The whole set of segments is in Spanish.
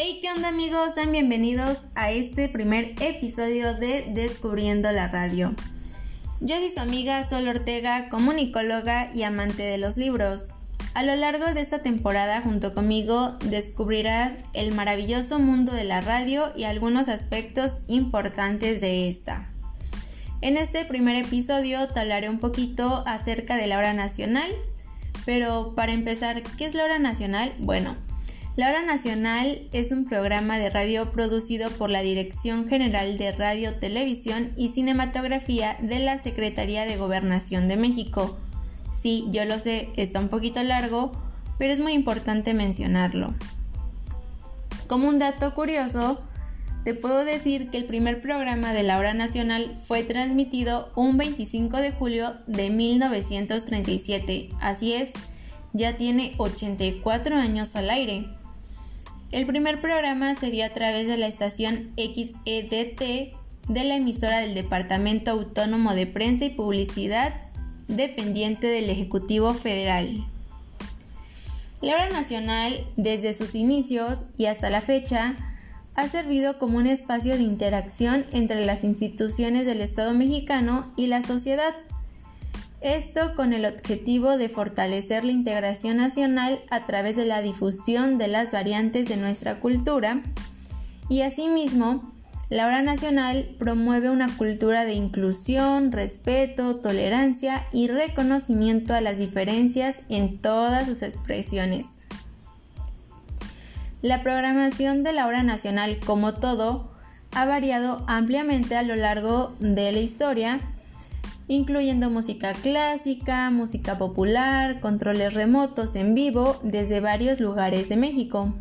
Hey, ¿qué onda amigos? Sean bienvenidos a este primer episodio de Descubriendo la Radio. Yo soy su amiga Sol Ortega, comunicóloga y amante de los libros. A lo largo de esta temporada junto conmigo descubrirás el maravilloso mundo de la radio y algunos aspectos importantes de esta. En este primer episodio te hablaré un poquito acerca de la hora nacional, pero para empezar, ¿qué es la hora nacional? Bueno, la Hora Nacional es un programa de radio producido por la Dirección General de Radio, Televisión y Cinematografía de la Secretaría de Gobernación de México. Sí, yo lo sé, está un poquito largo, pero es muy importante mencionarlo. Como un dato curioso, te puedo decir que el primer programa de la Hora Nacional fue transmitido un 25 de julio de 1937. Así es, ya tiene 84 años al aire. El primer programa se dio a través de la estación XEDT de la emisora del Departamento Autónomo de Prensa y Publicidad dependiente del Ejecutivo Federal. La hora nacional, desde sus inicios y hasta la fecha, ha servido como un espacio de interacción entre las instituciones del Estado mexicano y la sociedad esto con el objetivo de fortalecer la integración nacional a través de la difusión de las variantes de nuestra cultura y asimismo la hora nacional promueve una cultura de inclusión, respeto, tolerancia y reconocimiento a las diferencias en todas sus expresiones. La programación de la hora nacional, como todo, ha variado ampliamente a lo largo de la historia incluyendo música clásica, música popular, controles remotos en vivo desde varios lugares de México.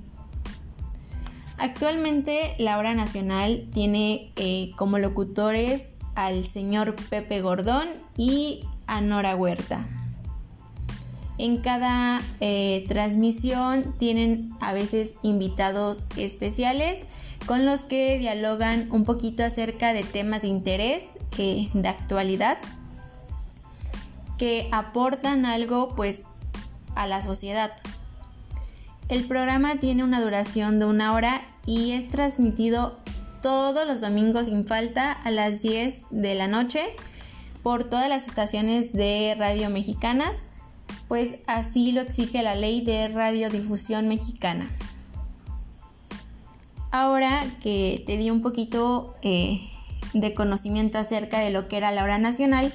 Actualmente la hora nacional tiene eh, como locutores al señor Pepe Gordón y a Nora Huerta. En cada eh, transmisión tienen a veces invitados especiales con los que dialogan un poquito acerca de temas de interés eh, de actualidad que aportan algo pues a la sociedad. El programa tiene una duración de una hora y es transmitido todos los domingos sin falta a las 10 de la noche por todas las estaciones de radio mexicanas, pues así lo exige la ley de radiodifusión mexicana. Ahora que te di un poquito eh, de conocimiento acerca de lo que era la hora nacional,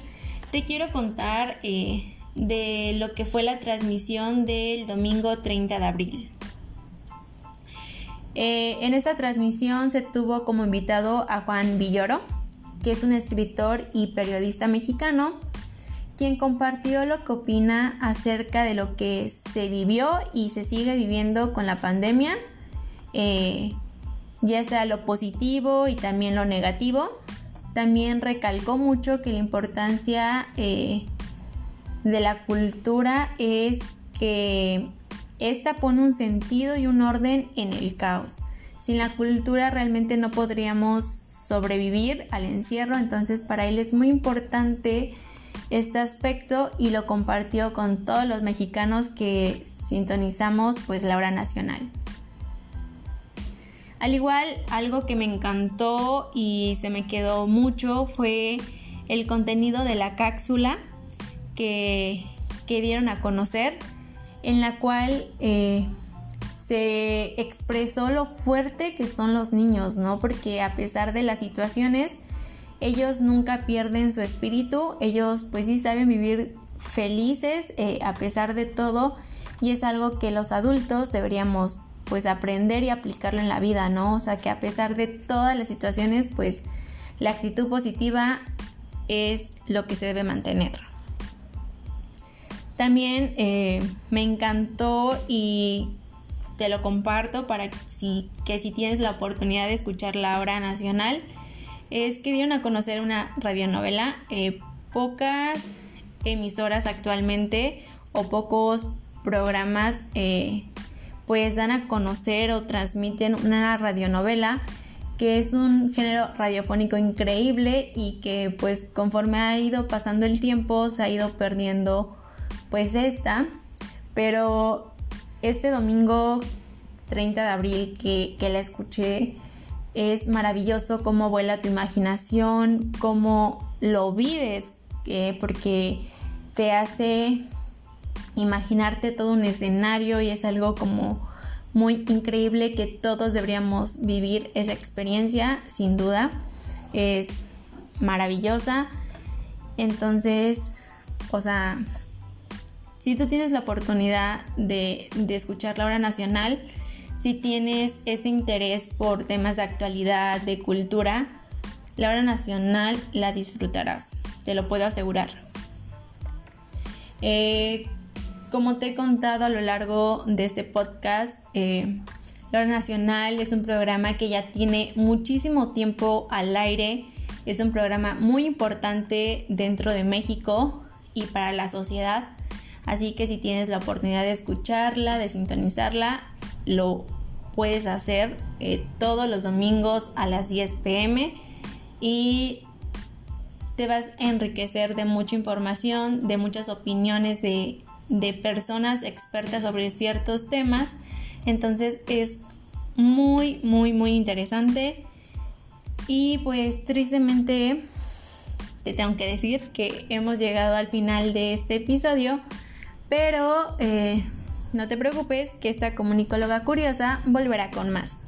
te quiero contar eh, de lo que fue la transmisión del domingo 30 de abril. Eh, en esta transmisión se tuvo como invitado a Juan Villoro, que es un escritor y periodista mexicano, quien compartió lo que opina acerca de lo que se vivió y se sigue viviendo con la pandemia, eh, ya sea lo positivo y también lo negativo, también recalcó mucho que la importancia eh, de la cultura es que esta pone un sentido y un orden en el caos. Sin la cultura realmente no podríamos sobrevivir al encierro, entonces para él es muy importante este aspecto y lo compartió con todos los mexicanos que sintonizamos pues la hora nacional. Al igual, algo que me encantó y se me quedó mucho fue el contenido de la cápsula que, dieron a conocer, en la cual eh, se expresó lo fuerte que son los niños, ¿no? Porque a pesar de las situaciones, ellos nunca pierden su espíritu, ellos pues sí saben vivir felices eh, a pesar de todo y es algo que los adultos deberíamos pues aprender y aplicarlo en la vida, ¿no? O sea, que a pesar de todas las situaciones, pues la actitud positiva es lo que se debe mantener. También eh, me encantó y te lo comparto para que si, tienes la oportunidad de escuchar la hora nacional, es que dieron a conocer una radionovela. Eh, pocas emisoras actualmente o pocos programas eh, pues dan a conocer o transmiten una radionovela que es un género radiofónico increíble y que pues conforme ha ido pasando el tiempo se ha ido perdiendo pues esta pero este domingo 30 de abril que, la escuché. Es maravilloso cómo vuela tu imaginación, cómo lo vives, eh, porque te hace imaginarte todo un escenario y es algo como muy increíble que todos deberíamos vivir esa experiencia, sin duda. Es maravillosa. Entonces, o sea, si tú tienes la oportunidad de, escuchar la hora nacional, si tienes este interés por temas de actualidad, de cultura, la hora nacional la disfrutarás, te lo puedo asegurar. Eh, como te he contado a lo largo de este podcast, eh, la nacional es un programa que ya tiene muchísimo tiempo al aire es un programa muy importante dentro de México y para la sociedad. Así que si tienes la oportunidad de escucharla, de sintonizarla, lo puedes hacer eh, todos los domingos a las 10 pm y te vas a enriquecer de mucha información, de muchas opiniones de, de personas expertas sobre ciertos temas. Entonces es muy, muy, muy interesante. Y pues tristemente te tengo que decir que hemos llegado al final de este episodio, pero eh, no te preocupes que esta comunicóloga curiosa volverá con más.